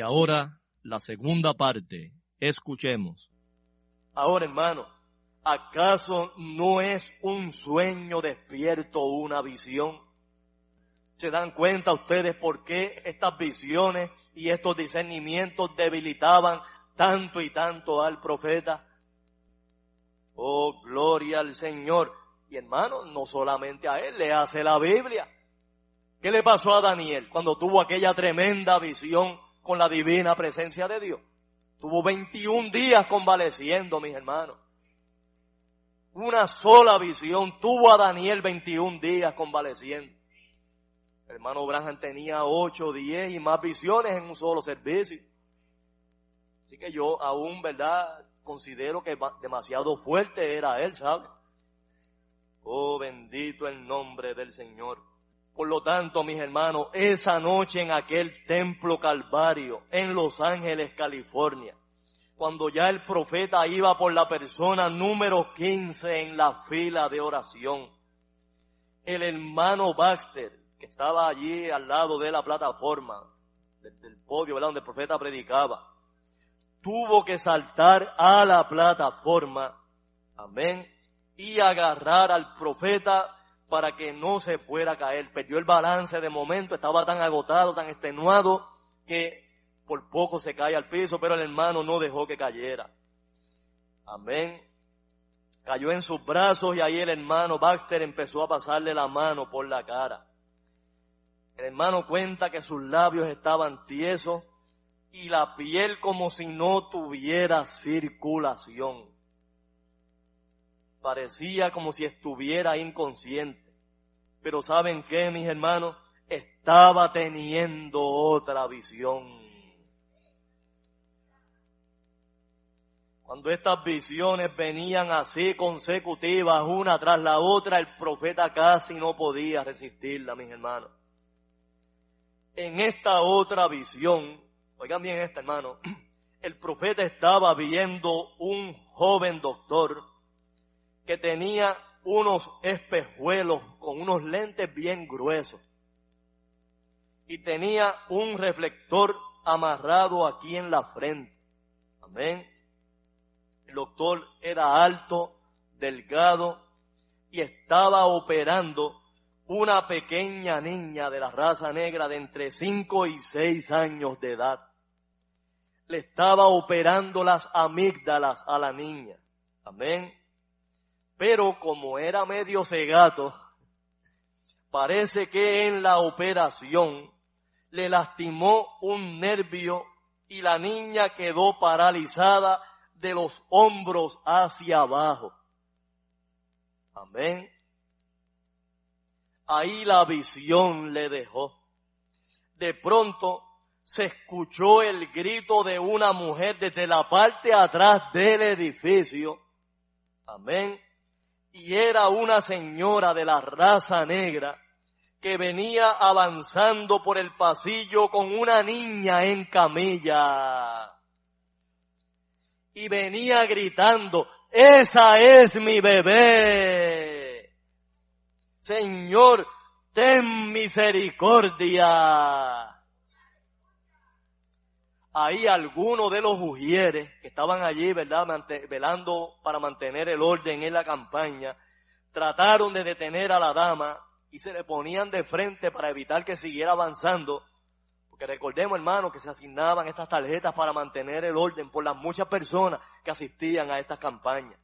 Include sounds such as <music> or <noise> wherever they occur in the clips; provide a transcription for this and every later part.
Ahora la segunda parte. Escuchemos. Ahora, hermano, ¿acaso no es un sueño despierto una visión? ¿Se dan cuenta ustedes por qué estas visiones y estos discernimientos debilitaban tanto y tanto al profeta? Oh, gloria al Señor. Y hermano, no solamente a él, le hace la Biblia. ¿Qué le pasó a Daniel cuando tuvo aquella tremenda visión con la divina presencia de Dios. Tuvo 21 días convaleciendo, mis hermanos. Una sola visión. Tuvo a Daniel 21 días convaleciendo. Hermano Branham tenía 8, 10 y más visiones en un solo servicio. Así que yo aún, ¿verdad? Considero que demasiado fuerte era él, ¿sabe? Oh, bendito el nombre del Señor. Por lo tanto, mis hermanos, esa noche en aquel templo calvario en Los Ángeles, California, cuando ya el profeta iba por la persona número 15 en la fila de oración, el hermano Baxter, que estaba allí al lado de la plataforma, del, podio, ¿verdad? donde el profeta predicaba, tuvo que saltar a la plataforma, amén, y agarrar al profeta para que no se fuera a caer. Perdió el balance de momento, estaba tan agotado, tan extenuado, que por poco se cae al piso, pero el hermano no dejó que cayera. Amén. Cayó en sus brazos y ahí el hermano Baxter empezó a pasarle la mano por la cara. El hermano cuenta que sus labios estaban tiesos y la piel como si no tuviera circulación parecía como si estuviera inconsciente. Pero ¿saben qué, mis hermanos? Estaba teniendo otra visión. Cuando estas visiones venían así consecutivas, una tras la otra, el profeta casi no podía resistirla, mis hermanos. En esta otra visión, oigan bien esta, hermano, el profeta estaba viendo un joven doctor que tenía unos espejuelos con unos lentes bien gruesos y tenía un reflector amarrado aquí en la frente. Amén. El doctor era alto, delgado y estaba operando una pequeña niña de la raza negra de entre 5 y 6 años de edad. Le estaba operando las amígdalas a la niña. Amén. Pero como era medio cegato, parece que en la operación le lastimó un nervio y la niña quedó paralizada de los hombros hacia abajo. Amén. Ahí la visión le dejó. De pronto se escuchó el grito de una mujer desde la parte atrás del edificio. Amén. Y era una señora de la raza negra que venía avanzando por el pasillo con una niña en camilla y venía gritando, esa es mi bebé. Señor, ten misericordia. Ahí algunos de los ujieres que estaban allí, ¿verdad?, velando para mantener el orden en la campaña, trataron de detener a la dama y se le ponían de frente para evitar que siguiera avanzando que recordemos, hermano, que se asignaban estas tarjetas para mantener el orden por las muchas personas que asistían a estas campañas.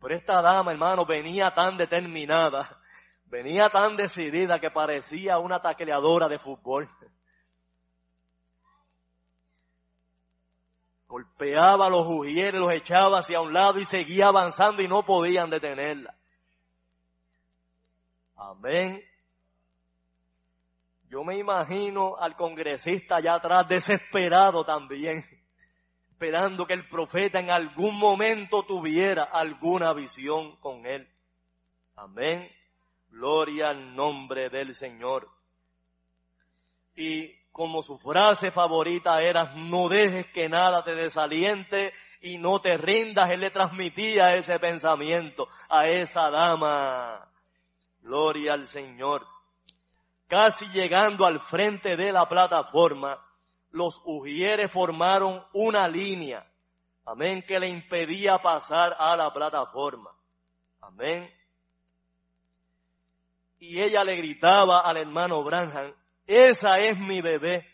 Pero esta dama, hermano, venía tan determinada, venía tan decidida que parecía una tacleadora de fútbol. Golpeaba los ujieres, los echaba hacia un lado y seguía avanzando y no podían detenerla. Amén. Yo me imagino al congresista allá atrás desesperado también, <laughs> esperando que el profeta en algún momento tuviera alguna visión con él. Amén. Gloria al nombre del Señor. Y como su frase favorita era, no dejes que nada te desaliente y no te rindas, él le transmitía ese pensamiento a esa dama. Gloria al Señor. Casi llegando al frente de la plataforma, los ujieres formaron una línea, amén, que le impedía pasar a la plataforma. Amén. Y ella le gritaba al hermano Branham, esa es mi bebé.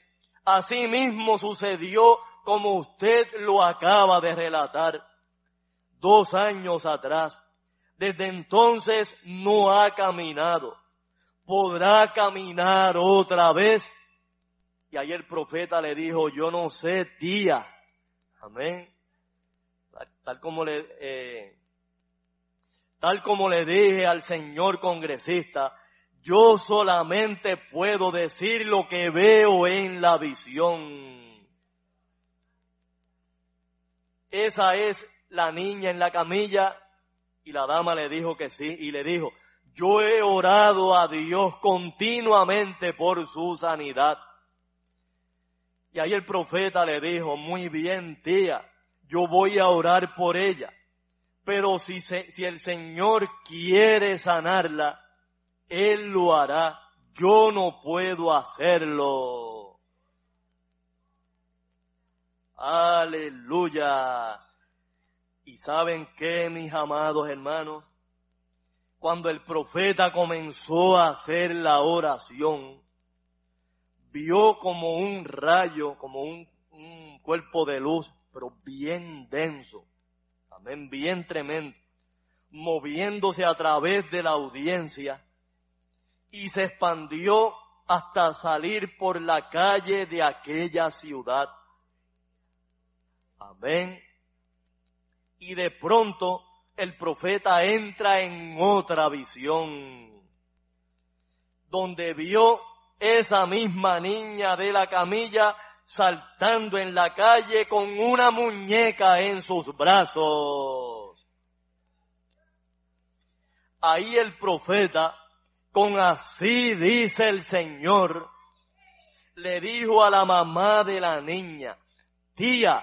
Así mismo sucedió como usted lo acaba de relatar. Dos años atrás. Desde entonces no ha caminado podrá caminar otra vez. Y ahí el profeta le dijo, yo no sé, tía. Amén. Tal, como le, eh, tal como le dije al señor congresista, yo solamente puedo decir lo que veo en la visión. Esa es la niña en la camilla y la dama le dijo que sí y le dijo, yo he orado a Dios continuamente por su sanidad. Y ahí el profeta le dijo, muy bien tía, yo voy a orar por ella. Pero si, si el Señor quiere sanarla, Él lo hará. Yo no puedo hacerlo. Aleluya. ¿Y saben qué, mis amados hermanos? cuando el profeta comenzó a hacer la oración, vio como un rayo, como un, cuerpo de luz, pero bien denso, amén, bien tremendo, moviéndose a través de la audiencia y se expandió hasta salir por la calle de aquella ciudad. Amén. Y de pronto el profeta entra en otra visión, donde vio esa misma niña de la camilla saltando en la calle con una muñeca en sus brazos. Ahí el profeta, con así dice el Señor, le dijo a la mamá de la niña, tía,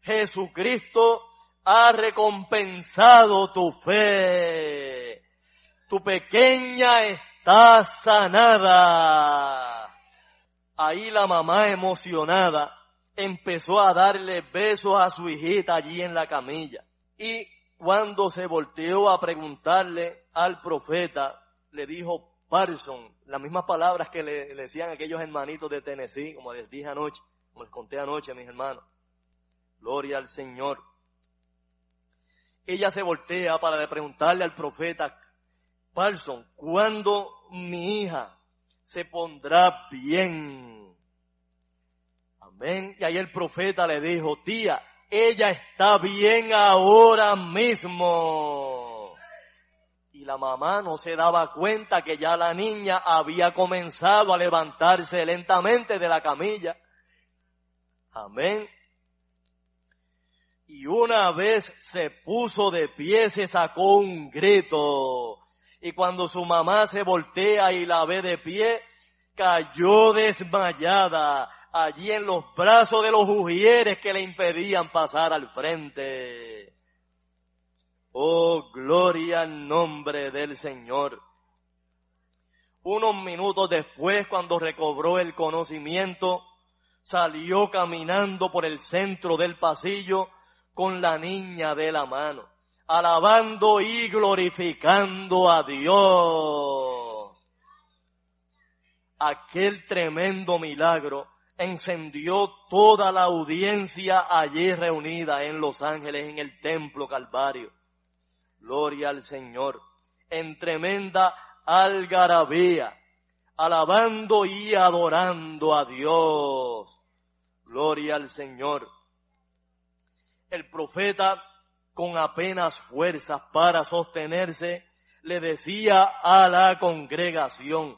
Jesucristo ha recompensado tu fe. Tu pequeña está sanada. Ahí la mamá emocionada empezó a darle besos a su hijita allí en la camilla. Y cuando se volteó a preguntarle al profeta, le dijo Parson, las mismas palabras que le, decían aquellos hermanitos de Tennessee, como les dije anoche, como les conté anoche mis hermanos. Gloria al Señor. Ella se voltea para preguntarle al profeta Parson, ¿cuándo mi hija se pondrá bien. Amén. Y ahí el profeta le dijo, tía, ella está bien ahora mismo. Y la mamá no se daba cuenta que ya la niña había comenzado a levantarse lentamente de la camilla. Amén. Y una vez se puso de pie, se sacó un grito y cuando su mamá se voltea y la ve de pie, cayó desmayada allí en los brazos de los ujieres que le impedían pasar al frente. Oh, gloria al nombre del Señor. Unos minutos después, cuando recobró el conocimiento, salió caminando por el centro del pasillo con la niña de la mano alabando y glorificando a Dios. Aquel tremendo milagro encendió toda la audiencia allí reunida en Los Ángeles, en el templo Calvario. Gloria al Señor. En tremenda algarabía, alabando y adorando a Dios. Gloria al Señor. El profeta con apenas fuerzas para sostenerse, le decía a la congregación,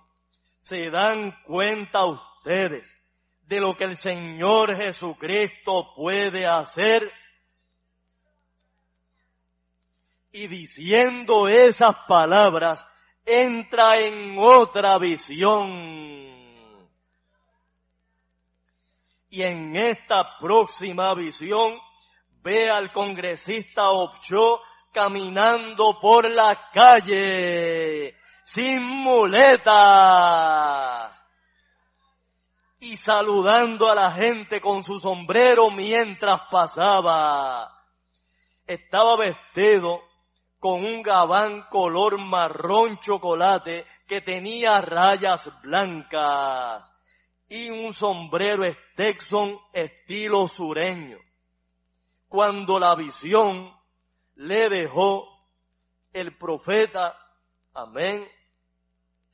¿se dan cuenta ustedes de lo que el Señor Jesucristo puede hacer? Y diciendo esas palabras, entra en otra visión. Y en esta próxima visión, ve al congresista Opcho caminando por la calle sin muletas y saludando a la gente con su sombrero mientras pasaba. Estaba vestido con un gabán color marrón chocolate que tenía rayas blancas y un sombrero Stetson estilo sureño cuando la visión le dejó el profeta, amén,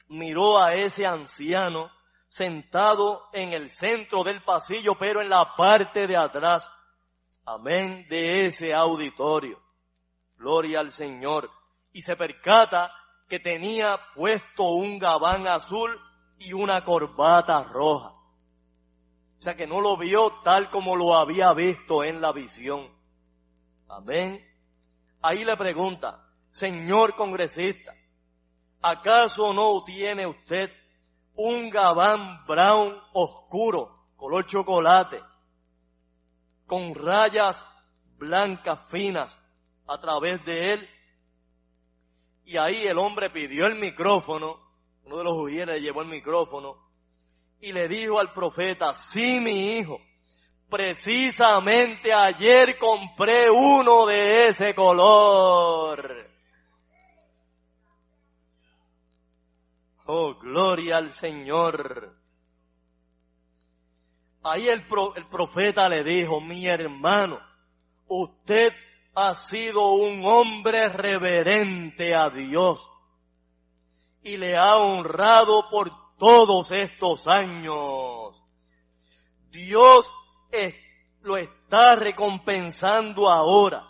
miró a ese anciano sentado en el centro del pasillo, pero en la parte de atrás, amén, de ese auditorio. Gloria al Señor. Y se percata que tenía puesto un gabán azul y una corbata roja. O sea que no lo vio tal como lo había visto en la visión. Amén. Ahí le pregunta, señor congresista, ¿acaso no tiene usted un gabán brown oscuro, color chocolate, con rayas blancas finas a través de él? Y ahí el hombre pidió el micrófono, uno de los judíos llevó el micrófono y le dijo al profeta, sí mi hijo, precisamente ayer compré uno de ese color. Oh, gloria al Señor. Ahí el, el profeta le dijo, mi hermano, usted ha sido un hombre reverente a Dios y le ha honrado por todos estos años. Dios lo está recompensando ahora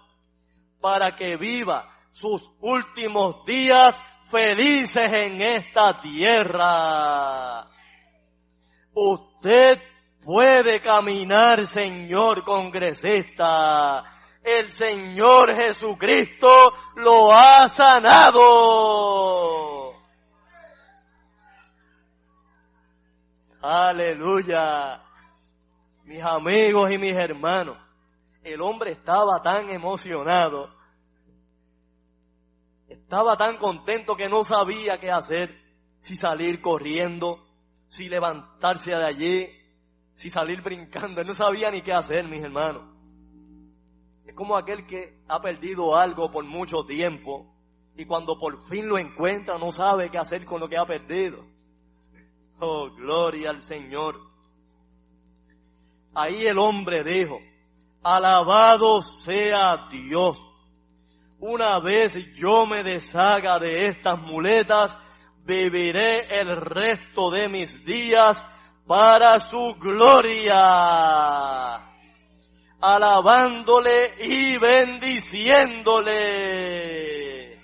para que viva sus últimos días felices en esta tierra. Usted Puede caminar, Señor congresista. El Señor Jesucristo lo ha sanado. Aleluya. Mis amigos y mis hermanos, el hombre estaba tan emocionado, estaba tan contento que no sabía qué hacer, si salir corriendo, si levantarse de allí, si salir brincando, él no sabía ni qué hacer, mis hermanos. Como aquel que ha perdido algo por mucho tiempo y cuando por fin lo encuentra no sabe qué hacer con lo que ha perdido. Oh, gloria al Señor. Ahí el hombre dijo, alabado sea Dios. Una vez yo me deshaga de estas muletas, viviré el resto de mis días para su gloria, alabándole y bendiciéndole. El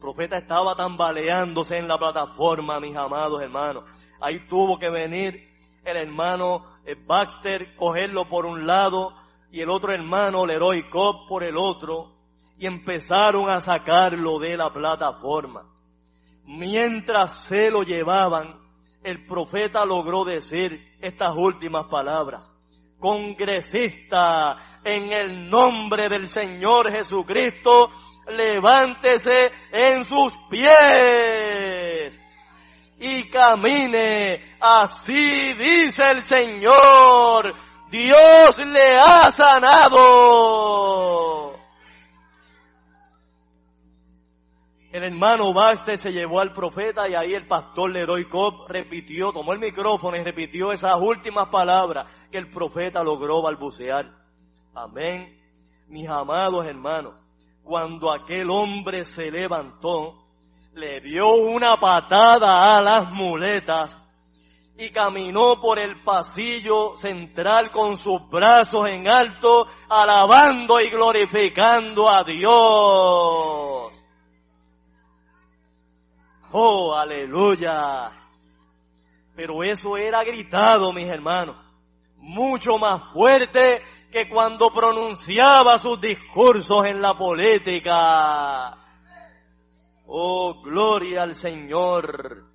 profeta estaba tambaleándose en la plataforma, mis amados hermanos. Ahí tuvo que venir el hermano eh, Baxter, cogerlo por un lado y el otro hermano Leroy Cobb por el otro y empezaron a sacarlo de la plataforma. Mientras se lo llevaban, el profeta logró decir estas últimas palabras. Congresista, en el nombre del Señor Jesucristo, levántese en sus pies y camine. Así dice el Señor. Dios le ha sanado. El hermano Baste se llevó al profeta y ahí el pastor Leroy Cobb repitió, tomó el micrófono y repitió esas últimas palabras que el profeta logró balbucear. Amén. Mis amados hermanos, cuando aquel hombre se levantó, le dio una patada a las muletas y caminó por el pasillo central con sus brazos en alto, alabando y glorificando a Dios. Oh, aleluya. Pero eso era gritado, mis hermanos, mucho más fuerte que cuando pronunciaba sus discursos en la política. Oh, gloria al Señor.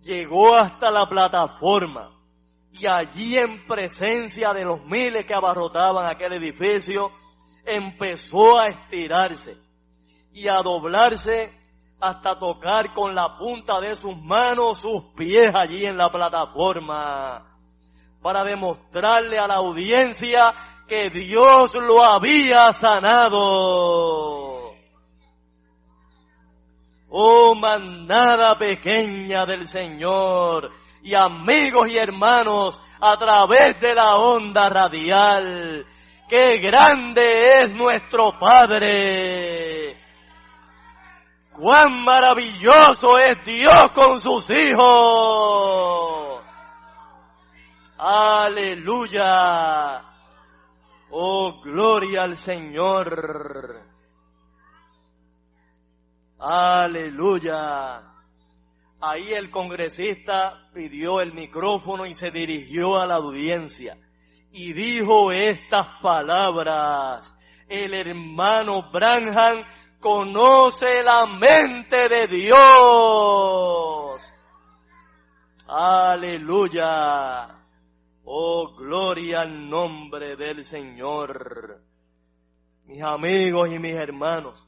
Llegó hasta la plataforma y allí en presencia de los miles que abarrotaban aquel edificio, empezó a estirarse y a doblarse hasta tocar con la punta de sus manos sus pies allí en la plataforma para demostrarle a la audiencia que Dios lo había sanado. Oh manada pequeña del Señor y amigos y hermanos a través de la onda radial, qué grande es nuestro Padre. Cuán maravilloso es Dios con sus hijos. Aleluya. Oh, gloria al Señor. Aleluya. Ahí el congresista pidió el micrófono y se dirigió a la audiencia y dijo estas palabras. El hermano Branham conoce la mente de Dios. Aleluya. Oh, gloria al nombre del Señor. Mis amigos y mis hermanos,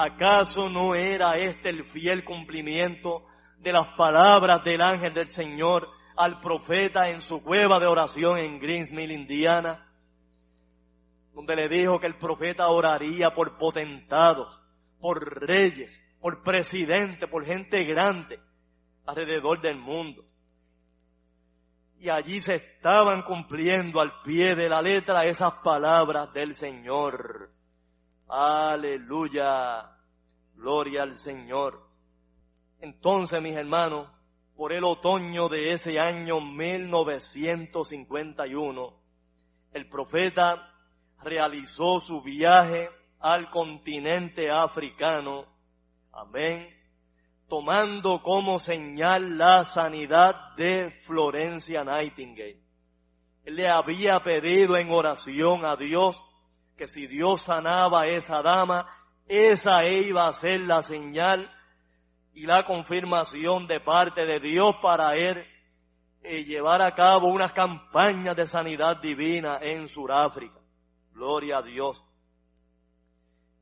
¿Acaso no era este el fiel cumplimiento de las palabras del ángel del Señor al profeta en su cueva de oración en Greensmill, Indiana? Donde le dijo que el profeta oraría por potentados, por reyes, por presidentes, por gente grande alrededor del mundo. Y allí se estaban cumpliendo al pie de la letra esas palabras del Señor. Aleluya. Gloria al Señor. Entonces, mis hermanos, por el otoño de ese año 1951, el profeta realizó su viaje al continente africano. Amén. tomando como señal la sanidad de Florencia Nightingale. Le había pedido en oración a Dios que si Dios sanaba a esa dama, esa iba a ser la señal y la confirmación de parte de Dios para él eh, llevar a cabo unas campañas de sanidad divina en Sudáfrica. Gloria a Dios.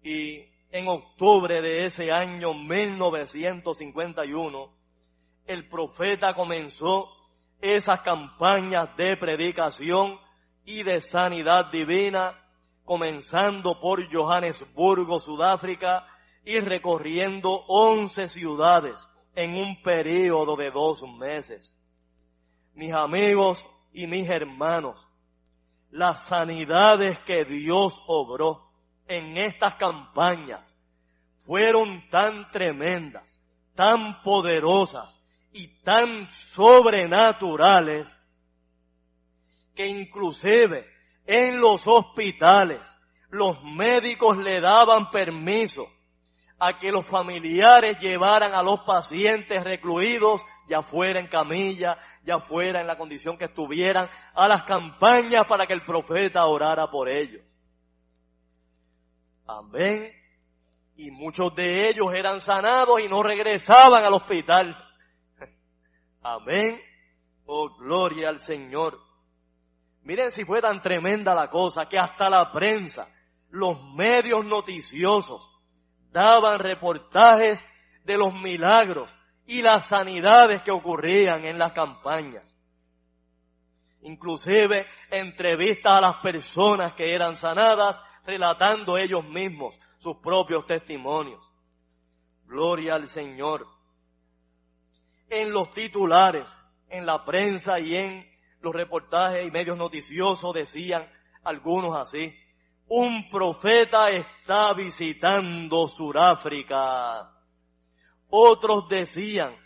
Y en octubre de ese año 1951, el profeta comenzó esas campañas de predicación y de sanidad divina, comenzando por Johannesburgo, Sudáfrica, y recorriendo once ciudades en un periodo de dos meses. Mis amigos y mis hermanos, las sanidades que Dios obró en estas campañas fueron tan tremendas, tan poderosas y tan sobrenaturales que inclusive en los hospitales los médicos le daban permiso a que los familiares llevaran a los pacientes recluidos, ya fuera en camilla, ya fuera en la condición que estuvieran, a las campañas para que el profeta orara por ellos. Amén. Y muchos de ellos eran sanados y no regresaban al hospital. Amén. Oh, gloria al Señor. Miren si fue tan tremenda la cosa que hasta la prensa, los medios noticiosos, daban reportajes de los milagros y las sanidades que ocurrían en las campañas. Inclusive entrevistas a las personas que eran sanadas relatando ellos mismos sus propios testimonios. Gloria al Señor. En los titulares, en la prensa y en los reportajes y medios noticiosos decían algunos así, un profeta está visitando Suráfrica. Otros decían,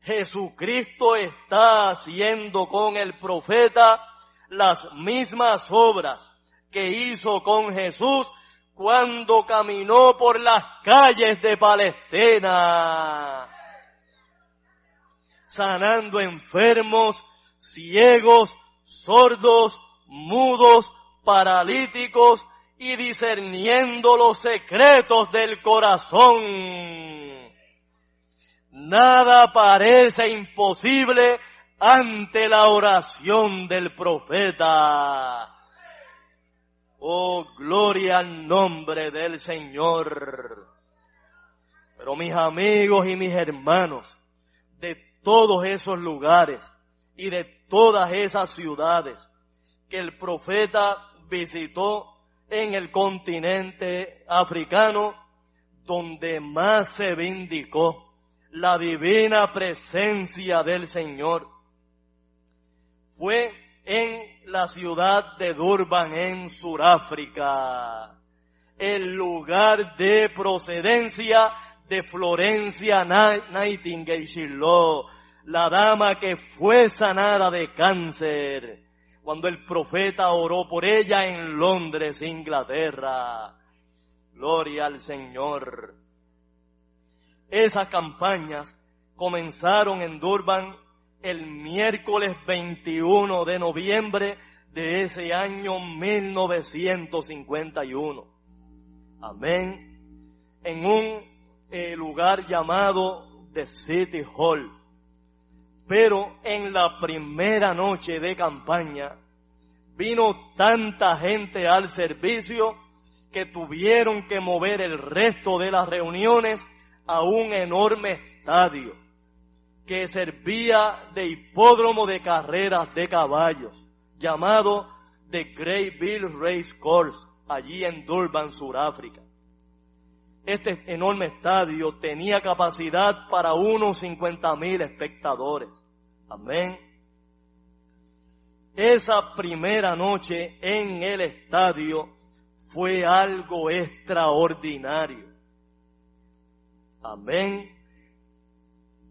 Jesucristo está haciendo con el profeta las mismas obras que hizo con Jesús cuando caminó por las calles de Palestina, sanando enfermos, ciegos, sordos, mudos, paralíticos y discerniendo los secretos del corazón. Nada parece imposible ante la oración del profeta. Oh, gloria al nombre del Señor. Pero mis amigos y mis hermanos, de todos esos lugares y de todas esas ciudades que el profeta visitó en el continente africano, donde más se vindicó la divina presencia del Señor, fue en la ciudad de Durban, en Sudáfrica, el lugar de procedencia de Florencia Nightingale Shiloh, la dama que fue sanada de cáncer cuando el profeta oró por ella en Londres, Inglaterra. Gloria al Señor. Esas campañas comenzaron en Durban el miércoles 21 de noviembre de ese año 1951. Amén. En un eh, lugar llamado The City Hall. Pero en la primera noche de campaña vino tanta gente al servicio que tuvieron que mover el resto de las reuniones a un enorme estadio que servía de hipódromo de carreras de caballos, llamado The Great Bill Race Course, allí en Durban, Sudáfrica. Este enorme estadio tenía capacidad para unos 50 mil espectadores. Amén. Esa primera noche en el estadio fue algo extraordinario. Amén.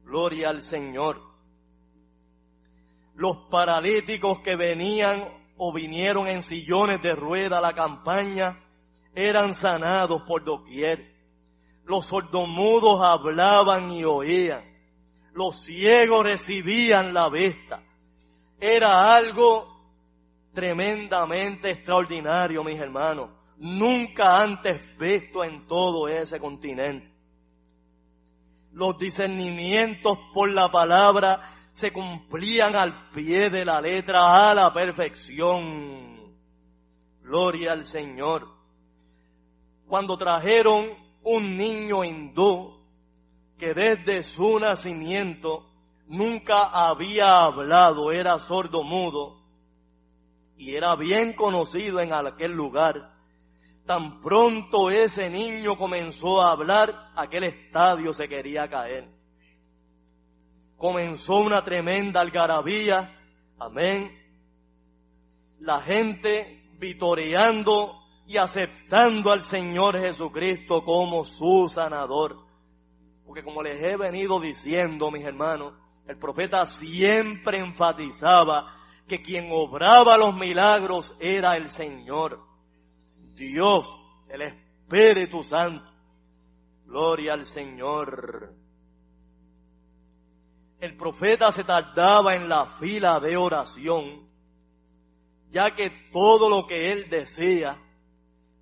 Gloria al Señor. Los paralíticos que venían o vinieron en sillones de rueda a la campaña eran sanados por doquier. Los sordomudos hablaban y oían. Los ciegos recibían la vista. Era algo tremendamente extraordinario, mis hermanos. Nunca antes visto en todo ese continente. Los discernimientos por la palabra se cumplían al pie de la letra a la perfección. Gloria al Señor. Cuando trajeron un niño hindú que desde su nacimiento nunca había hablado, era sordo mudo y era bien conocido en aquel lugar. Tan pronto ese niño comenzó a hablar, aquel estadio se quería caer comenzó una tremenda algarabía. Amén. La gente vitoreando y aceptando al Señor Jesucristo como su sanador. Porque como les he venido diciendo, mis hermanos, el profeta siempre enfatizaba que quien obraba los milagros era el Señor. Dios, el Espíritu Santo. Gloria al Señor el profeta se tardaba en la fila de oración, ya que todo lo que él decía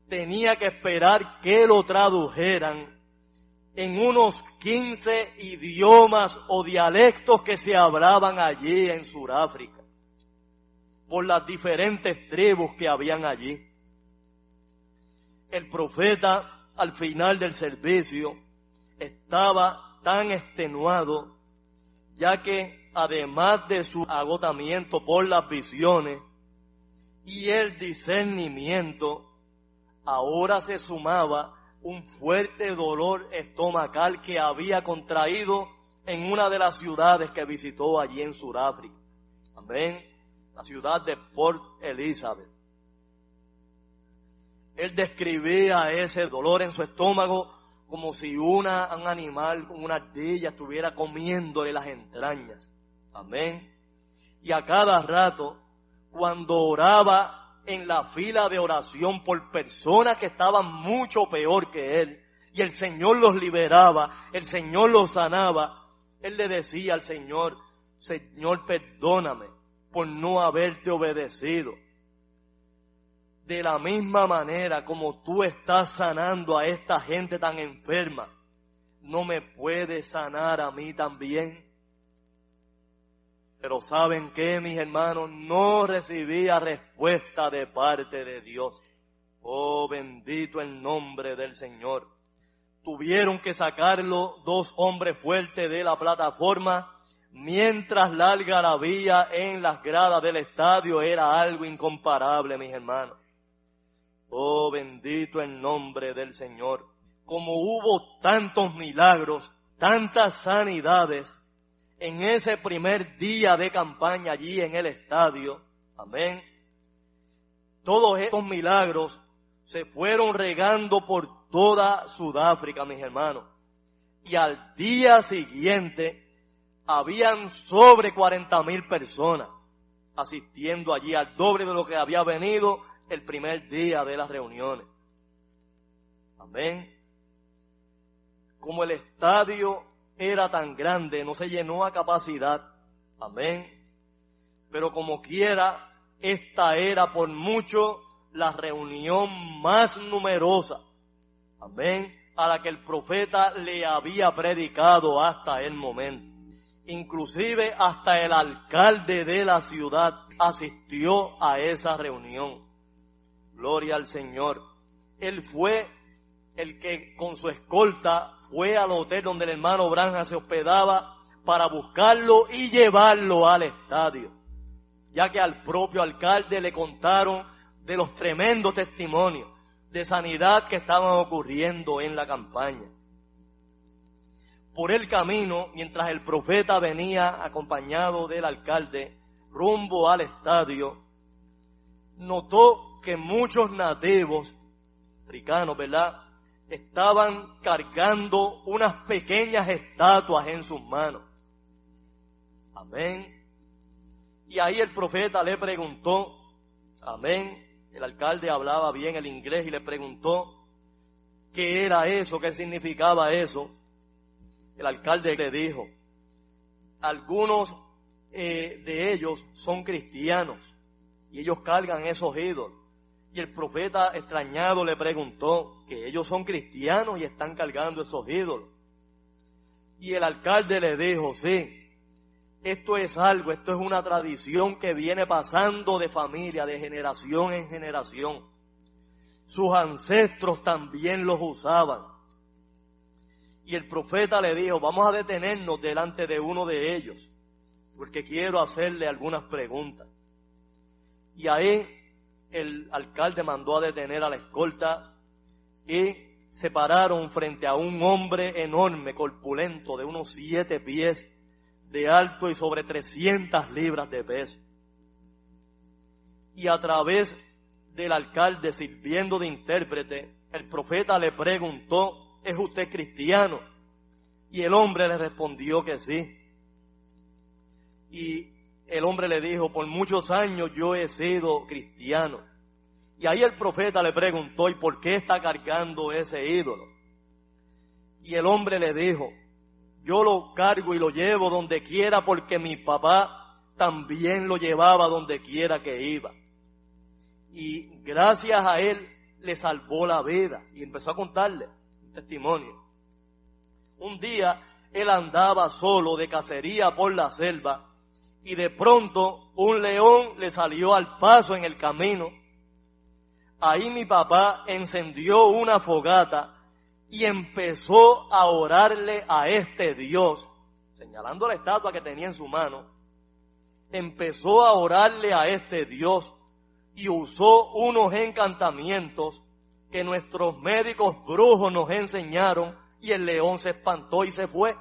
tenía que esperar que lo tradujeran en unos 15 idiomas o dialectos que se hablaban allí en Sudáfrica, por las diferentes tribus que habían allí. El profeta al final del servicio estaba tan extenuado ya que además de su agotamiento por las visiones y el discernimiento, ahora se sumaba un fuerte dolor estomacal que había contraído en una de las ciudades que visitó allí en Sudáfrica. Amén. La ciudad de Port Elizabeth. Él describía ese dolor en su estómago como si una, un animal, una ardilla estuviera comiéndole las entrañas. Amén. Y a cada rato, cuando oraba en la fila de oración por personas que estaban mucho peor que él, y el Señor los liberaba, el Señor los sanaba, él le decía al Señor, Señor, perdóname por no haberte obedecido. De la misma manera como tú estás sanando a esta gente tan enferma, no me puedes sanar a mí también. Pero saben que mis hermanos no recibía respuesta de parte de Dios. Oh bendito el nombre del Señor. Tuvieron que sacarlo dos hombres fuertes de la plataforma mientras la algarabía en las gradas del estadio era algo incomparable, mis hermanos. Oh, bendito el nombre del Señor. Como hubo tantos milagros, tantas sanidades en ese primer día de campaña allí en el estadio. Amén. Todos estos milagros se fueron regando por toda Sudáfrica, mis hermanos. Y al día siguiente habían sobre 40 mil personas asistiendo allí al doble de lo que había venido el primer día de las reuniones. Amén. Como el estadio era tan grande, no se llenó a capacidad. Amén. Pero como quiera, esta era por mucho la reunión más numerosa. Amén. A la que el profeta le había predicado hasta el momento. Inclusive hasta el alcalde de la ciudad asistió a esa reunión. Gloria al Señor. Él fue el que con su escolta fue al hotel donde el hermano Branja se hospedaba para buscarlo y llevarlo al estadio, ya que al propio alcalde le contaron de los tremendos testimonios de sanidad que estaban ocurriendo en la campaña. Por el camino, mientras el profeta venía acompañado del alcalde rumbo al estadio, notó que muchos nativos africanos, ¿verdad? Estaban cargando unas pequeñas estatuas en sus manos. Amén. Y ahí el profeta le preguntó, amén, el alcalde hablaba bien el inglés y le preguntó, qué era eso, qué significaba eso, el alcalde le dijo, algunos eh, de ellos son cristianos y ellos cargan esos ídolos. Y el profeta extrañado le preguntó que ellos son cristianos y están cargando esos ídolos. Y el alcalde le dijo, sí, esto es algo, esto es una tradición que viene pasando de familia, de generación en generación. Sus ancestros también los usaban. Y el profeta le dijo, vamos a detenernos delante de uno de ellos, porque quiero hacerle algunas preguntas. Y ahí el alcalde mandó a detener a la escolta y se pararon frente a un hombre enorme, corpulento, de unos siete pies de alto y sobre 300 libras de peso. Y a través del alcalde sirviendo de intérprete, el profeta le preguntó, ¿es usted cristiano? Y el hombre le respondió que sí. Y el hombre le dijo, por muchos años yo he sido cristiano. Y ahí el profeta le preguntó, ¿y por qué está cargando ese ídolo? Y el hombre le dijo, yo lo cargo y lo llevo donde quiera porque mi papá también lo llevaba donde quiera que iba. Y gracias a él le salvó la vida. Y empezó a contarle un testimonio. Un día él andaba solo de cacería por la selva y de pronto un león le salió al paso en el camino. Ahí mi papá encendió una fogata y empezó a orarle a este Dios, señalando la estatua que tenía en su mano, empezó a orarle a este Dios y usó unos encantamientos que nuestros médicos brujos nos enseñaron y el león se espantó y se fue.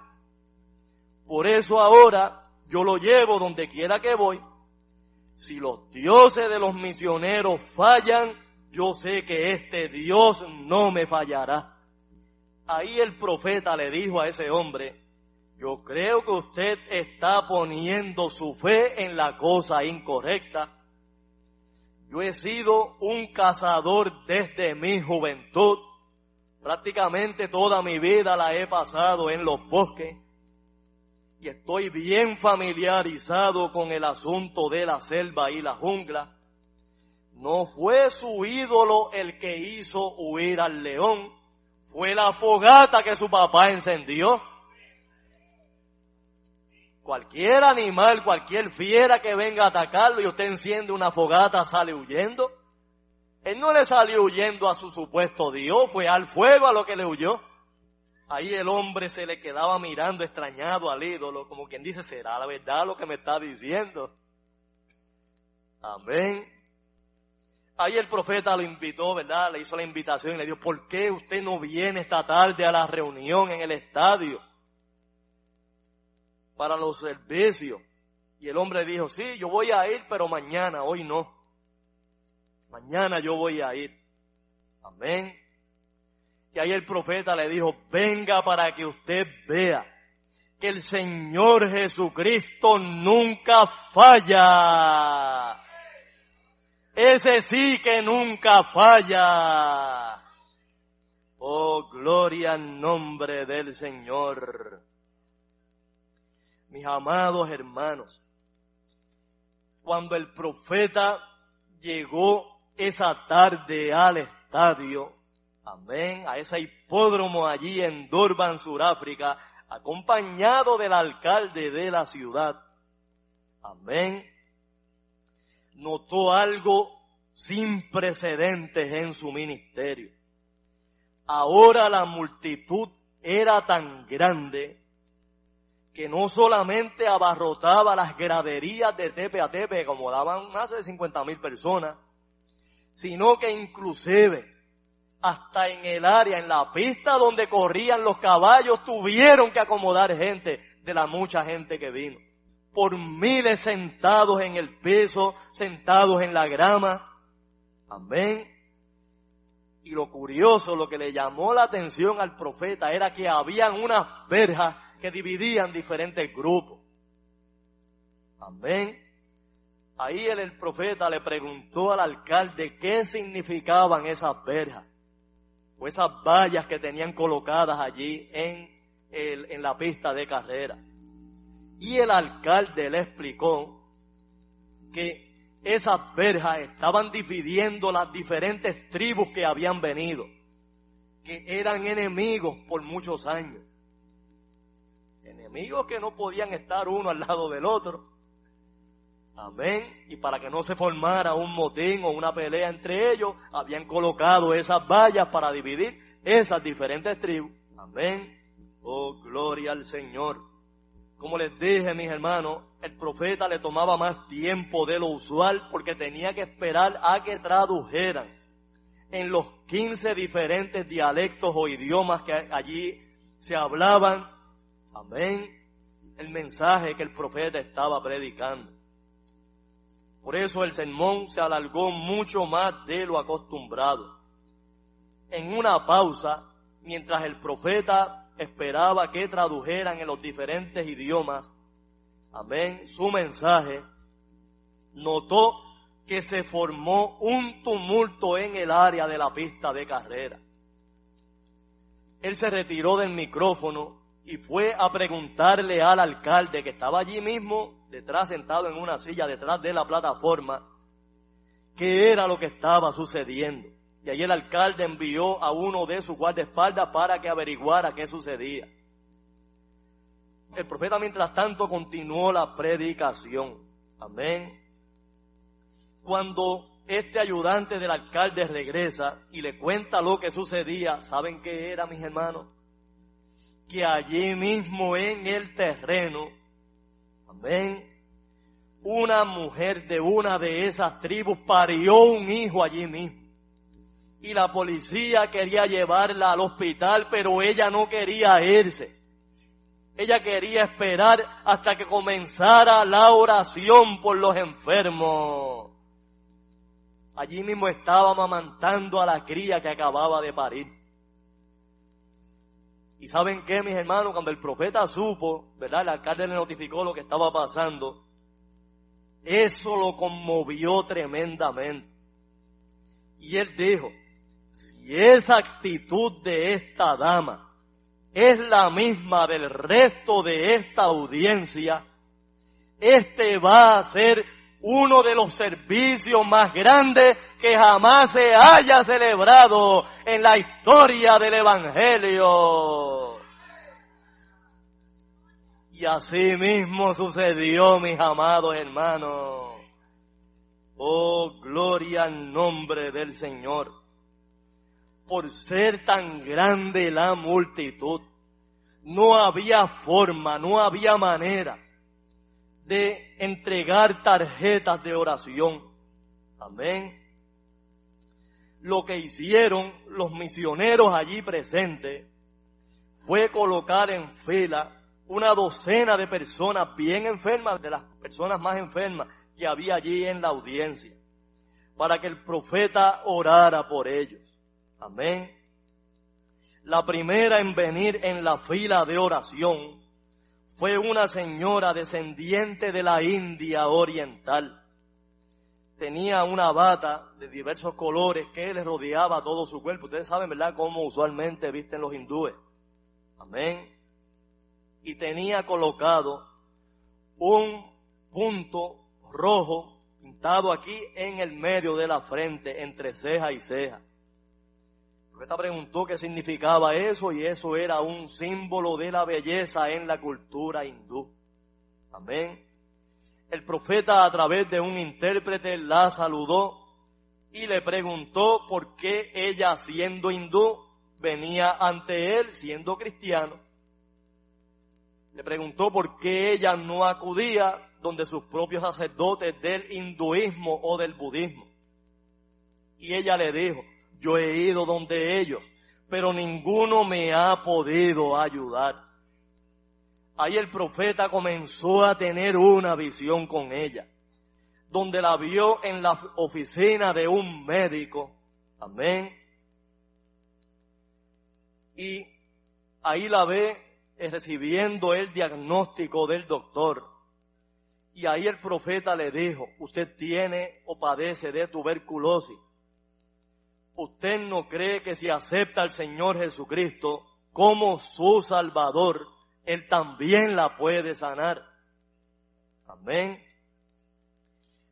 Por eso ahora yo lo llevo donde quiera que voy. Si los dioses de los misioneros fallan, yo sé que este Dios no me fallará. Ahí el profeta le dijo a ese hombre, yo creo que usted está poniendo su fe en la cosa incorrecta. Yo he sido un cazador desde mi juventud. Prácticamente toda mi vida la he pasado en los bosques y estoy bien familiarizado con el asunto de la selva y la jungla. No fue su ídolo el que hizo huir al león, fue la fogata que su papá encendió. Cualquier animal, cualquier fiera que venga a atacarlo y usted enciende una fogata, sale huyendo. Él no le salió huyendo a su supuesto Dios, fue al fuego a lo que le huyó. Ahí el hombre se le quedaba mirando extrañado al ídolo, como quien dice, ¿será la verdad lo que me está diciendo? Amén. Ahí el profeta lo invitó, ¿verdad? Le hizo la invitación y le dijo, ¿por qué usted no viene esta tarde a la reunión en el estadio para los servicios? Y el hombre dijo, sí, yo voy a ir, pero mañana, hoy no. Mañana yo voy a ir. Amén. Y ahí el profeta le dijo, venga para que usted vea que el Señor Jesucristo nunca falla. Ese sí que nunca falla. Oh, gloria al nombre del Señor. Mis amados hermanos, cuando el profeta llegó esa tarde al estadio, amén, a ese hipódromo allí en Durban, Sudáfrica, acompañado del alcalde de la ciudad, amén, notó algo sin precedentes en su ministerio. Ahora la multitud era tan grande que no solamente abarrotaba las graderías de tepe a tepe, como daban más de 50 mil personas, sino que inclusive hasta en el área, en la pista donde corrían los caballos, tuvieron que acomodar gente de la mucha gente que vino por miles sentados en el piso, sentados en la grama. Amén. Y lo curioso, lo que le llamó la atención al profeta era que habían unas verjas que dividían diferentes grupos. Amén. Ahí el, el profeta le preguntó al alcalde qué significaban esas verjas. O esas vallas que tenían colocadas allí en, el, en la pista de carrera. Y el alcalde le explicó que esas verjas estaban dividiendo las diferentes tribus que habían venido, que eran enemigos por muchos años. Enemigos que no podían estar uno al lado del otro. Amén. Y para que no se formara un motín o una pelea entre ellos, habían colocado esas vallas para dividir esas diferentes tribus. Amén. Oh, gloria al Señor. Como les dije, mis hermanos, el profeta le tomaba más tiempo de lo usual porque tenía que esperar a que tradujeran en los 15 diferentes dialectos o idiomas que allí se hablaban. Amén. El mensaje que el profeta estaba predicando. Por eso el sermón se alargó mucho más de lo acostumbrado. En una pausa, mientras el profeta esperaba que tradujeran en los diferentes idiomas, amén, su mensaje, notó que se formó un tumulto en el área de la pista de carrera. Él se retiró del micrófono y fue a preguntarle al alcalde que estaba allí mismo, detrás sentado en una silla, detrás de la plataforma, qué era lo que estaba sucediendo. Y ahí el alcalde envió a uno de sus guardaespaldas para que averiguara qué sucedía. El profeta, mientras tanto, continuó la predicación. Amén. Cuando este ayudante del alcalde regresa y le cuenta lo que sucedía, ¿saben qué era, mis hermanos? Que allí mismo en el terreno, amén, una mujer de una de esas tribus parió un hijo allí mismo. Y la policía quería llevarla al hospital, pero ella no quería irse. Ella quería esperar hasta que comenzara la oración por los enfermos. Allí mismo estaba amamantando a la cría que acababa de parir. Y saben qué, mis hermanos, cuando el profeta supo, ¿verdad? El alcalde le notificó lo que estaba pasando. Eso lo conmovió tremendamente. Y él dijo, si esa actitud de esta dama es la misma del resto de esta audiencia, este va a ser uno de los servicios más grandes que jamás se haya celebrado en la historia del Evangelio. Y así mismo sucedió, mis amados hermanos. Oh, gloria al nombre del Señor. Por ser tan grande la multitud, no había forma, no había manera de entregar tarjetas de oración. Amén. Lo que hicieron los misioneros allí presentes fue colocar en fila una docena de personas bien enfermas, de las personas más enfermas que había allí en la audiencia, para que el profeta orara por ellos. Amén. La primera en venir en la fila de oración fue una señora descendiente de la India oriental. Tenía una bata de diversos colores que le rodeaba todo su cuerpo. Ustedes saben, ¿verdad?, cómo usualmente visten los hindúes. Amén. Y tenía colocado un punto rojo pintado aquí en el medio de la frente, entre ceja y ceja profeta preguntó qué significaba eso y eso era un símbolo de la belleza en la cultura hindú. Amén. El profeta a través de un intérprete la saludó y le preguntó por qué ella siendo hindú venía ante él siendo cristiano. Le preguntó por qué ella no acudía donde sus propios sacerdotes del hinduismo o del budismo. Y ella le dijo, yo he ido donde ellos, pero ninguno me ha podido ayudar. Ahí el profeta comenzó a tener una visión con ella, donde la vio en la oficina de un médico. Amén. Y ahí la ve eh, recibiendo el diagnóstico del doctor. Y ahí el profeta le dijo, usted tiene o padece de tuberculosis ¿usted no cree que si acepta al Señor Jesucristo como su Salvador, Él también la puede sanar? Amén.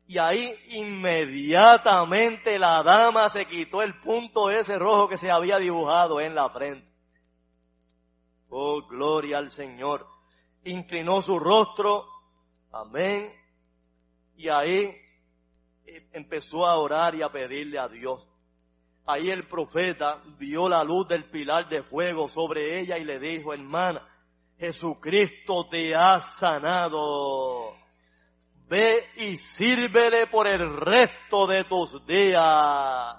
Y ahí inmediatamente la dama se quitó el punto ese rojo que se había dibujado en la frente. Oh, gloria al Señor. Inclinó su rostro. Amén. Y ahí eh, empezó a orar y a pedirle a Dios. Ahí el profeta vio la luz del pilar de fuego sobre ella y le dijo, hermana, Jesucristo te ha sanado. Ve y sírvele por el resto de tus días.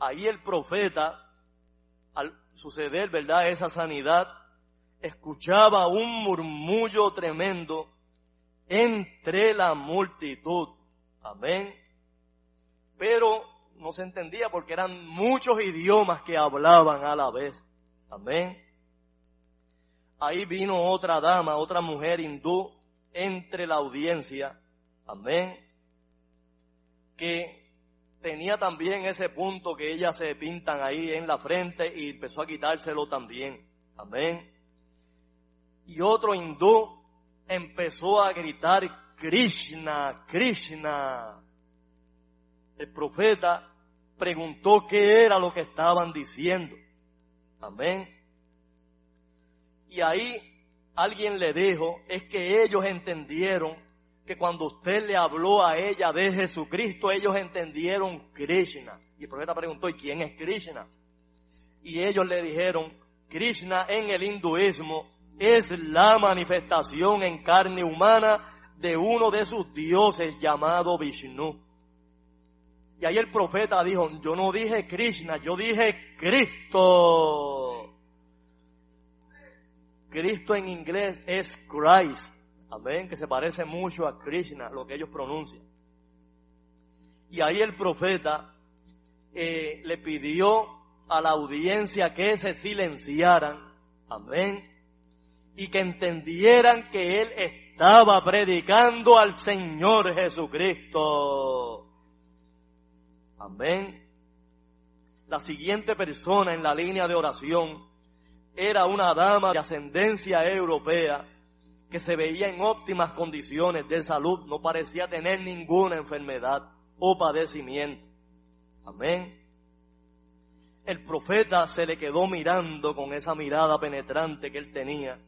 Ahí el profeta, al suceder, ¿verdad?, esa sanidad, escuchaba un murmullo tremendo entre la multitud. Amén. Pero no se entendía porque eran muchos idiomas que hablaban a la vez. Amén. Ahí vino otra dama, otra mujer hindú entre la audiencia. Amén. Que tenía también ese punto que ellas se pintan ahí en la frente y empezó a quitárselo también. Amén. Y otro hindú empezó a gritar Krishna, Krishna. El profeta preguntó qué era lo que estaban diciendo. Amén. Y ahí alguien le dijo, es que ellos entendieron que cuando usted le habló a ella de Jesucristo, ellos entendieron Krishna. Y el profeta preguntó, ¿y quién es Krishna? Y ellos le dijeron, Krishna en el hinduismo es la manifestación en carne humana de uno de sus dioses llamado Vishnu. Y ahí el profeta dijo, yo no dije Krishna, yo dije Cristo. Cristo en inglés es Christ. Amén, que se parece mucho a Krishna, lo que ellos pronuncian. Y ahí el profeta eh, le pidió a la audiencia que se silenciaran. Amén. Y que entendieran que él estaba predicando al Señor Jesucristo. Amén. La siguiente persona en la línea de oración era una dama de ascendencia europea que se veía en óptimas condiciones de salud, no parecía tener ninguna enfermedad o padecimiento. Amén. El profeta se le quedó mirando con esa mirada penetrante que él tenía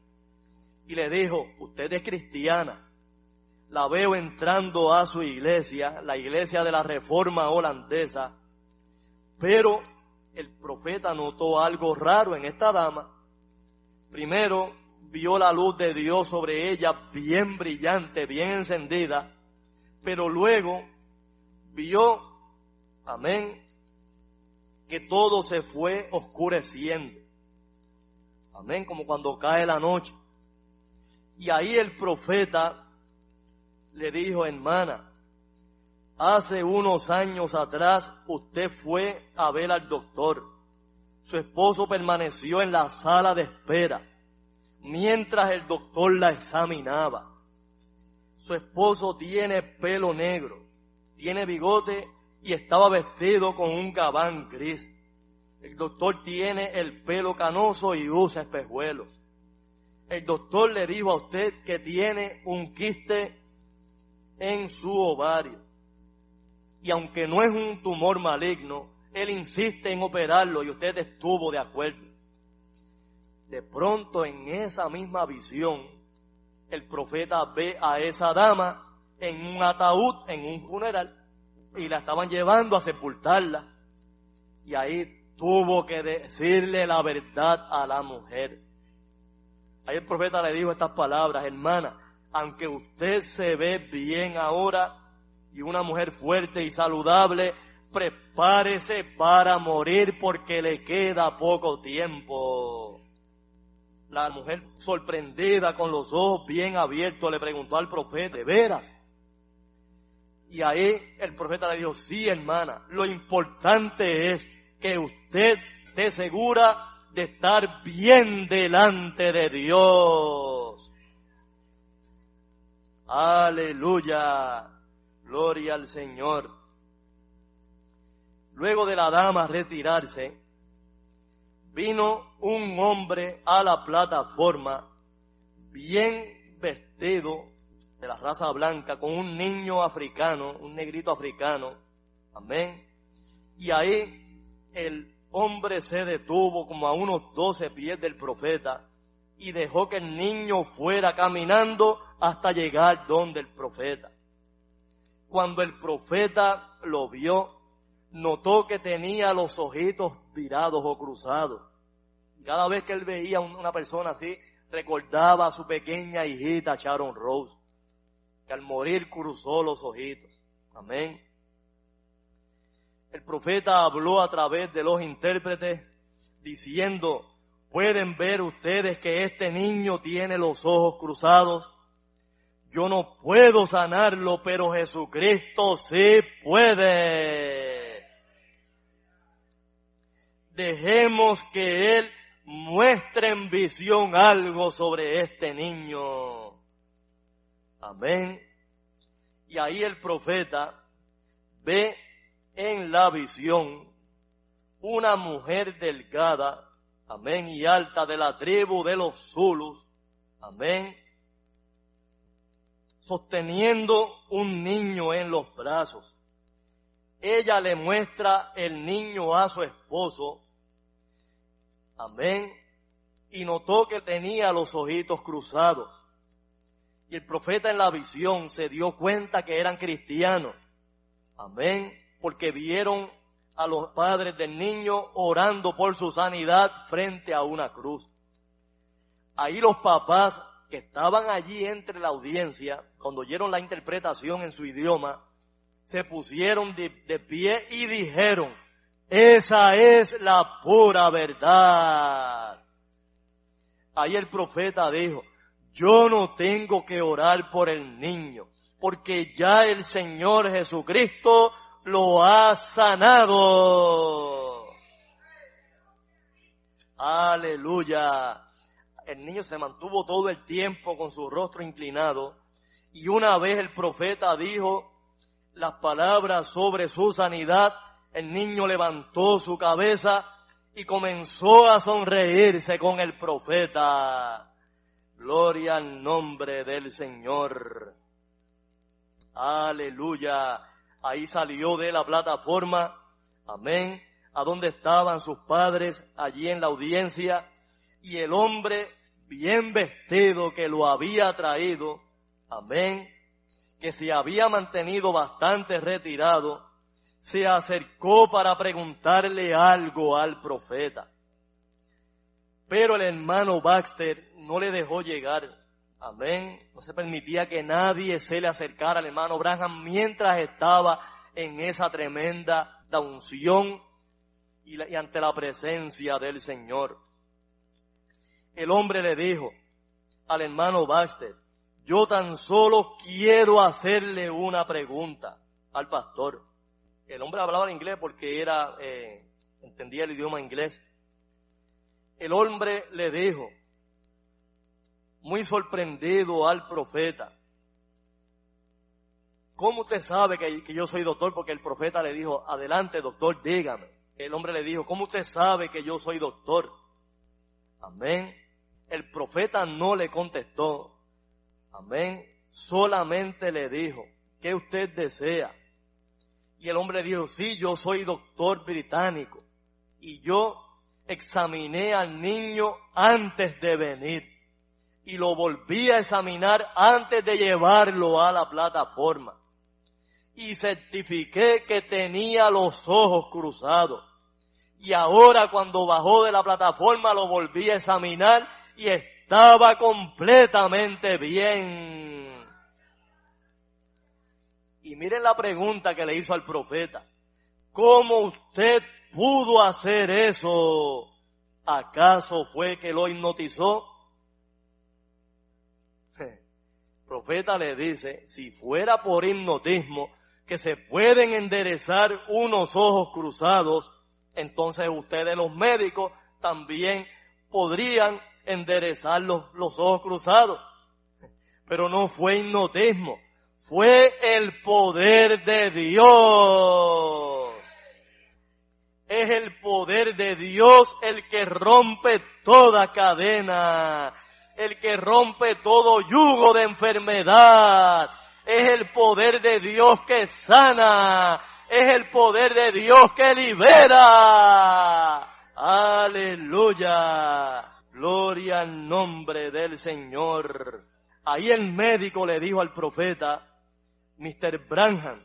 y le dijo, usted es cristiana. La veo entrando a su iglesia, la iglesia de la reforma holandesa, pero el profeta notó algo raro en esta dama. Primero, vio la luz de Dios sobre ella bien brillante, bien encendida, pero luego vio, amén, que todo se fue oscureciendo. Amén, como cuando cae la noche. Y ahí el profeta le dijo, hermana, hace unos años atrás usted fue a ver al doctor. Su esposo permaneció en la sala de espera mientras el doctor la examinaba. Su esposo tiene pelo negro, tiene bigote y estaba vestido con un gabán gris. El doctor tiene el pelo canoso y usa espejuelos el doctor le dijo a usted que tiene un quiste en su ovario. Y aunque no es un tumor maligno, él insiste en operarlo y usted estuvo de acuerdo. De pronto en esa misma visión, el profeta ve a esa dama en un ataúd, en un funeral, y la estaban llevando a sepultarla. Y ahí tuvo que decirle la verdad a la mujer. Ahí el profeta le dijo estas palabras, hermana, aunque usted se ve bien ahora y una mujer fuerte y saludable, prepárese para morir porque le queda poco tiempo. La mujer sorprendida con los ojos bien abiertos le preguntó al profeta, ¿de veras? Y ahí el profeta le dijo, sí hermana, lo importante es que usted esté segura de estar bien delante de Dios. Aleluya. Gloria al Señor. luego de la dama retirarse, vino un hombre a la plataforma bien vestido de la raza blanca con un niño africano, un negrito africano. Amén. Y ahí el hombre se detuvo como a unos doce pies del profeta y dejó que el niño fuera caminando hasta llegar donde el profeta. Cuando el profeta lo vio, notó que tenía los ojitos virados o cruzados. Cada vez que él veía una persona así, recordaba a su pequeña hijita Sharon Rose, que al morir cruzó los ojitos. Amén. El profeta habló a través de los intérpretes diciendo, pueden ver ustedes que este niño tiene los ojos cruzados. Yo no puedo sanarlo, pero Jesucristo sí puede. Dejemos que Él muestre en visión algo sobre este niño. Amén. Y ahí el profeta ve en la visión una mujer delgada, amén, y alta de la tribu de los Zulus, amén, sosteniendo un niño en los brazos. Ella le muestra el niño a su esposo, amén, y notó que tenía los ojitos cruzados. Y el profeta en la visión se dio cuenta que eran cristianos, amén, porque vieron a los padres del niño orando por su sanidad frente a una cruz. Ahí los papás que estaban allí entre la audiencia, cuando oyeron la interpretación en su idioma, se pusieron de, pie y dijeron, esa es la pura verdad. Ahí el profeta dijo, yo no tengo que orar por el niño, porque ya el Señor Jesucristo lo ha sanado. Aleluya. El niño se mantuvo todo el tiempo con su rostro inclinado. Y una vez el profeta dijo las palabras sobre su sanidad, el niño levantó su cabeza y comenzó a sonreírse con el profeta. Gloria al nombre del Señor. Aleluya. Ahí salió de la plataforma, amén, a donde estaban sus padres, allí en la audiencia, y el hombre bien vestido que lo había traído, amén, que se había mantenido bastante retirado, se acercó para preguntarle algo al profeta. Pero el hermano Baxter no le dejó llegar. Amén. No se permitía que nadie se le acercara al hermano Branham mientras estaba en esa tremenda unción y, y ante la presencia del Señor. El hombre le dijo al hermano Baxter, yo tan solo quiero hacerle una pregunta al pastor. El hombre hablaba inglés porque era, eh, entendía el idioma inglés. El hombre le dijo, muy sorprendido al profeta. ¿Cómo usted sabe que, que, yo soy doctor? Porque el profeta le dijo, adelante doctor, dígame. El hombre le dijo, ¿cómo usted sabe que yo soy doctor? Amén. El profeta no le contestó. Amén. Solamente le dijo, ¿qué usted desea? Y el hombre dijo, sí, yo soy doctor británico. Y yo examiné al niño antes de venir y lo volví a examinar antes de llevarlo a la plataforma. Y certifiqué que tenía los ojos cruzados. Y ahora cuando bajó de la plataforma lo volví a examinar y estaba completamente bien. Y miren la pregunta que le hizo al profeta. ¿Cómo usted pudo hacer eso? ¿Acaso fue que lo hipnotizó? <laughs> profeta le dice, si fuera por hipnotismo, que se pueden enderezar unos ojos cruzados, entonces ustedes los médicos también podrían enderezar los, los ojos cruzados. Pero no fue hipnotismo, fue el poder de Dios. Es el poder de Dios el que rompe toda cadena, el que rompe todo yugo de enfermedad. Es el poder de Dios que sana, es el poder de Dios que libera. Aleluya. Gloria al nombre del Señor. Ahí el médico le dijo al profeta, Mr. Branham,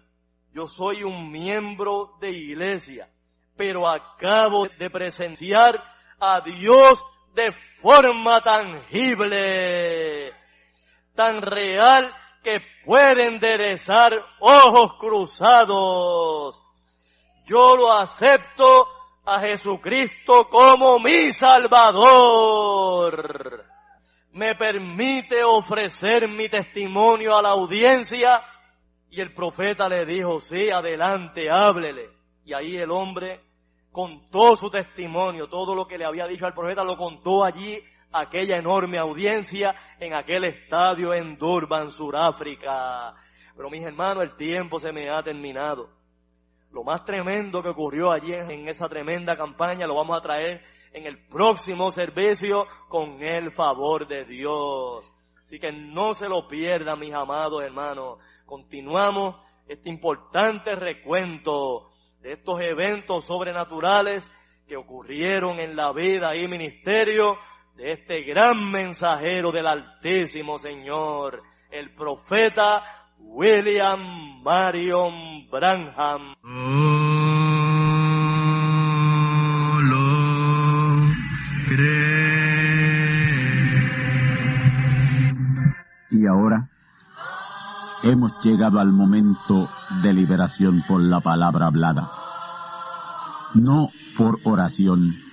yo soy un miembro de iglesia, pero acabo de presenciar a Dios de forma tangible, tan real que puede enderezar ojos cruzados. Yo lo acepto a Jesucristo como mi Salvador me permite ofrecer mi testimonio a la audiencia. Y el profeta le dijo, sí, adelante, háblele. Y ahí el hombre contó su testimonio, todo lo que le había dicho al profeta lo contó allí, aquella enorme audiencia en aquel estadio en Durban, Sudáfrica. Pero mis hermanos, el tiempo se me ha terminado. Lo más tremendo que ocurrió allí en esa tremenda campaña lo vamos a traer en el próximo servicio con el favor de Dios. Así que no se lo pierdan, mis amados hermanos. Continuamos este importante recuento de estos eventos sobrenaturales que ocurrieron en la vida y ministerio de este gran mensajero del Altísimo Señor, el profeta William Marion Branham. Y ahora hemos llegado al momento de liberación por la palabra hablada, no por oración.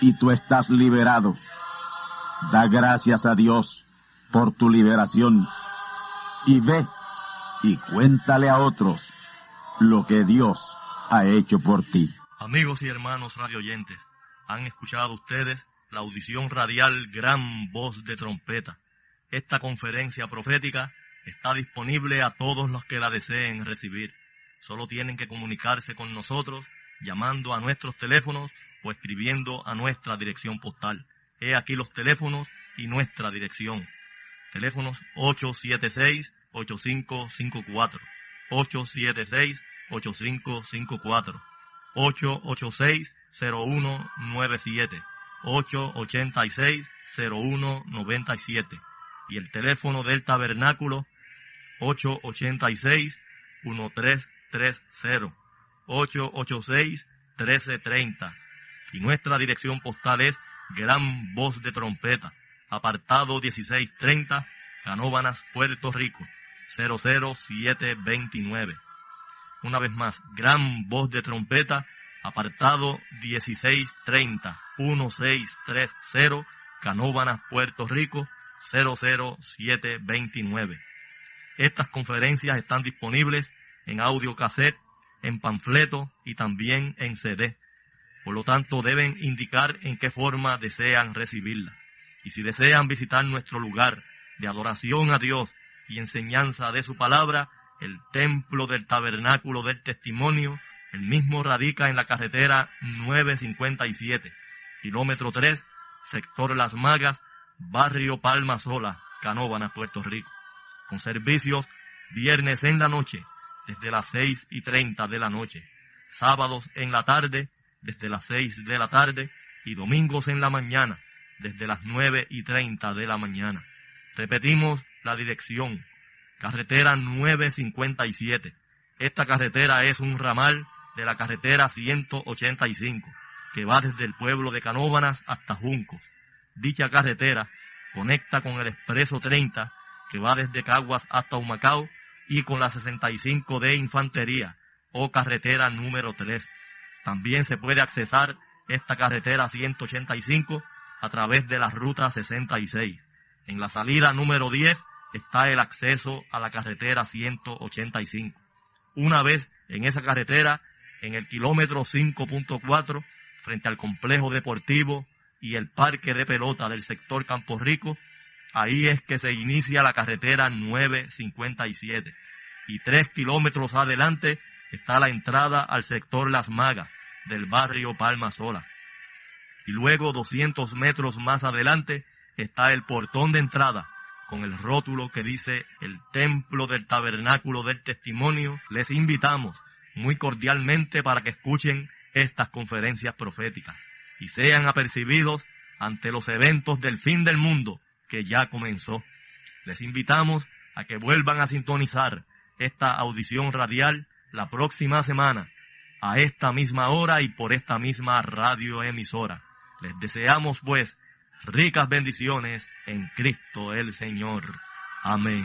Y tú estás liberado. Da gracias a Dios por tu liberación. Y ve y cuéntale a otros lo que Dios ha hecho por ti. Amigos y hermanos radioyentes, han escuchado ustedes la audición radial Gran Voz de Trompeta. Esta conferencia profética está disponible a todos los que la deseen recibir. Solo tienen que comunicarse con nosotros llamando a nuestros teléfonos o escribiendo a nuestra dirección postal. He aquí los teléfonos y nuestra dirección. Teléfonos 876-8554, 876-8554, 886-0197, 886-0197 y el teléfono del tabernáculo 886-1330, 886-1330 y nuestra dirección postal es Gran Voz de Trompeta, apartado 1630, Canóbanas, Puerto Rico, 00729. Una vez más, Gran Voz de Trompeta, apartado 1630, 1630, Canóbanas, Puerto Rico, 00729. Estas conferencias están disponibles en audio cassette, en panfleto y también en CD. Por lo tanto, deben indicar en qué forma desean recibirla. Y si desean visitar nuestro lugar de adoración a Dios y enseñanza de su palabra, el templo del tabernáculo del testimonio, el mismo radica en la carretera 957, kilómetro 3, sector Las Magas, barrio Palma Sola, Canóvana, Puerto Rico con servicios viernes en la noche, desde las seis y treinta de la noche, sábados en la tarde, desde las seis de la tarde, y domingos en la mañana, desde las nueve y treinta de la mañana. Repetimos la dirección, carretera 957. Esta carretera es un ramal de la carretera 185, que va desde el pueblo de Canóbanas hasta Juncos. Dicha carretera conecta con el expreso 30 que va desde Caguas hasta Humacao, y con la 65 de Infantería o carretera número 3. También se puede accesar esta carretera 185 a través de la ruta 66. En la salida número 10 está el acceso a la carretera 185. Una vez en esa carretera, en el kilómetro 5.4, frente al complejo deportivo y el parque de pelota del sector Campo Rico, Ahí es que se inicia la carretera 957. Y tres kilómetros adelante está la entrada al sector Las Magas del barrio Palma Sola. Y luego 200 metros más adelante está el portón de entrada con el rótulo que dice el templo del tabernáculo del testimonio. Les invitamos muy cordialmente para que escuchen estas conferencias proféticas y sean apercibidos ante los eventos del fin del mundo que ya comenzó. Les invitamos a que vuelvan a sintonizar esta audición radial la próxima semana, a esta misma hora y por esta misma radioemisora. Les deseamos pues ricas bendiciones en Cristo el Señor. Amén.